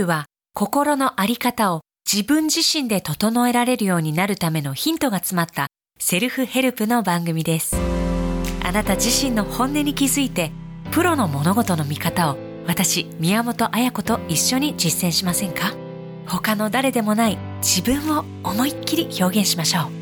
BU は心のあり方を自分自身で整えられるようになるためのヒントが詰まったセルフヘルプの番組です。あなた自身の本音に気づいてプロの物事の見方を私宮本彩子と一緒に実践しませんか？他の誰でもない自分を思いっきり表現しましょう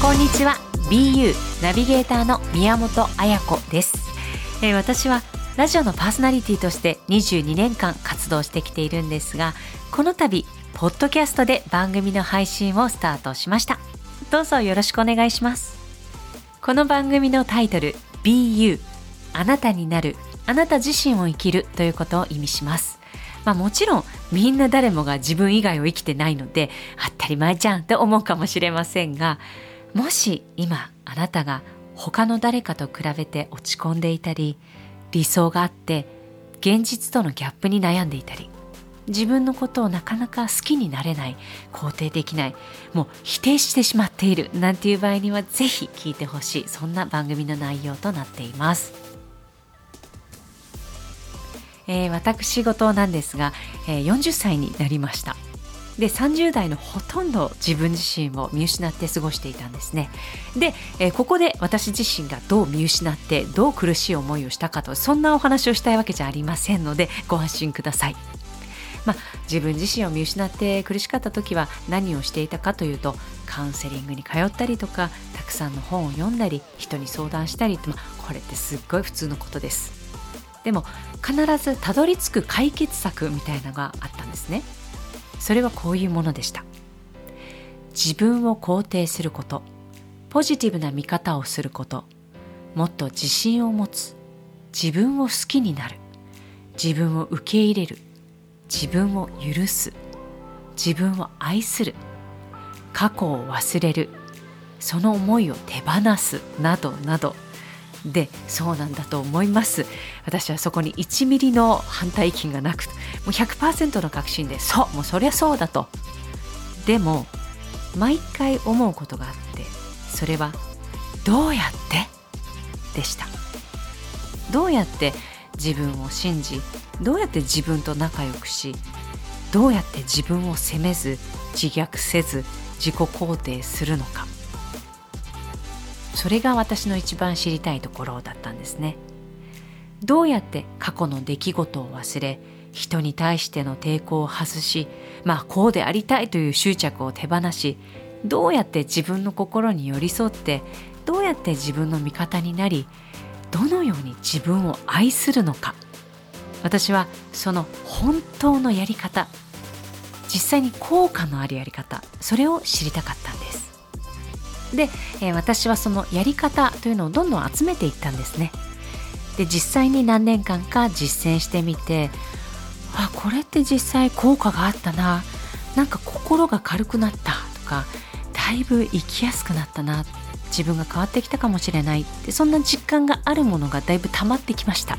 こんにちは。BU ナビゲーターの宮本彩子です、えー私はラジオのパーソナリティとして22年間活動してきているんですがこの度ポッドキャストで番組の配信をスタートしました。どうぞよろしくお願いします。この番組のタイトル BU あなたになる。あなた自身を生きるということを意味します。まあもちろんみんな誰もが自分以外を生きてないので当たり前じゃんって思うかもしれませんがもし今あなたが他の誰かと比べて落ち込んでいたり理想があって現実とのギャップに悩んでいたり自分のことをなかなか好きになれない肯定できないもう否定してしまっているなんていう場合にはぜひ聞いてほしいそんな番組の内容となっています。えー私事なんですが、えー40歳になりました。で30代のほとんど自分自身を見失って過ごしていたんですね。で、えーここで私自身がどう見失ってどう苦しい思いをしたかとそんなお話をしたいわけじゃありませんのでご安心ください。まあ、自分自身を見失って苦しかった時は何をしていたかというとカウンセリングに通ったりとかたくさんの本を読んだり人に相談したりと、まあ、これってすっごい普通のことです。でも必ずたどり着く解決策みたいなのがあったんですね。それはこういうものでした。自分を肯定することポジティブな見方をすることもっと自信を持つ自分を好きになる自分を受け入れる自分を許す自分を愛する過去を忘れるその思いを手放すなどなどでそうなんだと思います。私はそこに1ミリの反対意見がなくもう100%の確信でそうもうそりゃそうだと。でも毎回思うことがあってそれはどうやって？でした。どうやって自分を信じどうやって自分と仲良くしどうやって自分を責めず自虐せず自己肯定するのか。それが私の一番知りたいところだったんですね。どうやって過去の出来事を忘れ人に対しての抵抗を外しまあこうでありたいという執着を手放しどうやって自分の心に寄り添ってどうやって自分の味方になりどのように自分を愛するのか。私はその本当のやり方実際に効果のあるやり方それを知りたかったで、えー私はそのやり方というのをどんどん集めていったんですね。で実際に何年間か実践してみてあこれって実際効果があったな。なんか心が軽くなったとかだいぶ生きやすくなったな。自分が変わってきたかもしれない。ってそんな実感があるものがだいぶ溜まってきました。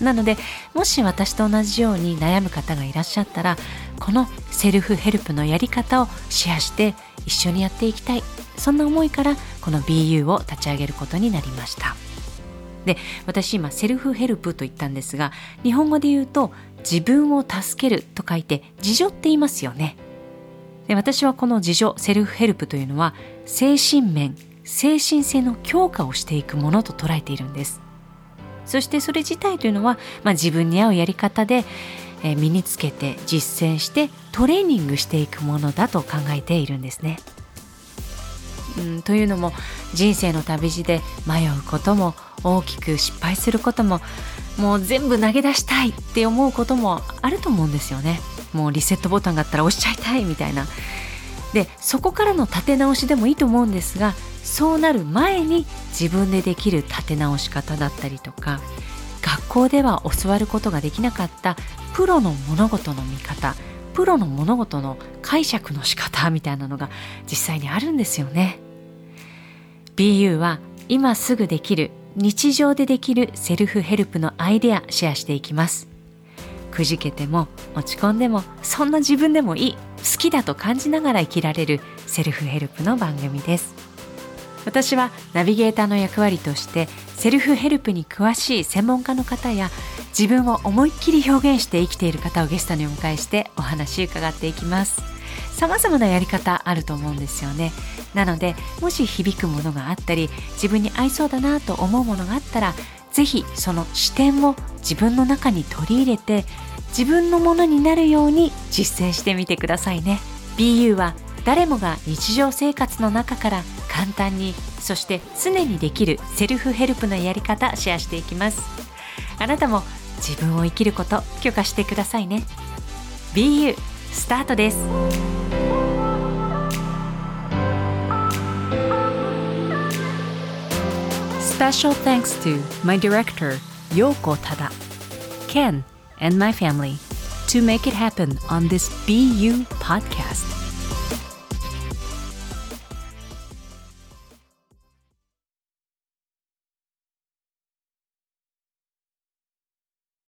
なのでもし私と同じように悩む方がいらっしゃったらこのセルフヘルプのやり方をシェアして一緒にやっていきたい。そんな思いからこの BU を立ち上げることになりました。で私今セルフヘルプと言ったんですが日本語で言うと自分を助けると書いて自助って言いますよね。で私はこの自助セルフヘルプというのは精神面精神性の強化をしていくものと捉えているんです。そしてそれ自体というのは、まあ、自分に合うやり方で、え身につけて実践してトレーニングしていくものだと考えているんですね。うん、というのも人生の旅路で迷うことも大きく失敗することももう全部投げ出したいって思うこともあると思うんですよね。もうリセットボタンがあったら押しちゃいたいみたいな。でそこからの立て直しでもいいと思うんですがそうなる前に自分でできる立て直し方だったりとか学校では教わることができなかったプロの物事の見方プロの物事の解釈の仕方みたいなのが実際にあるんですよね。BU は今すぐできる日常でできるセルフヘルプのアイデアシェアしていきます。くじけても落ち込んでもそんな自分でもいい好きだと感じながら生きられるセルフヘルプの番組です私はナビゲーターの役割としてセルフヘルプに詳しい専門家の方や自分を思いっきり表現して生きている方をゲストにお迎えしてお話伺っていきます。様々なやり方あると思うんですよね。なのでもし響くものがあったり自分に合いそうだなと思うものがあったらぜひその視点を自分の中に取り入れて自分のものになるように実践してみてくださいね。BU は誰もが日常生活の中から簡単にそして常にできるセルフヘルプのやり方シェアしていきますあなたも自分を生きること許可してくださいね BU スタートです Special thanks to my director Yoko Tada, Ken, and my family to make it happen on this BU podcast.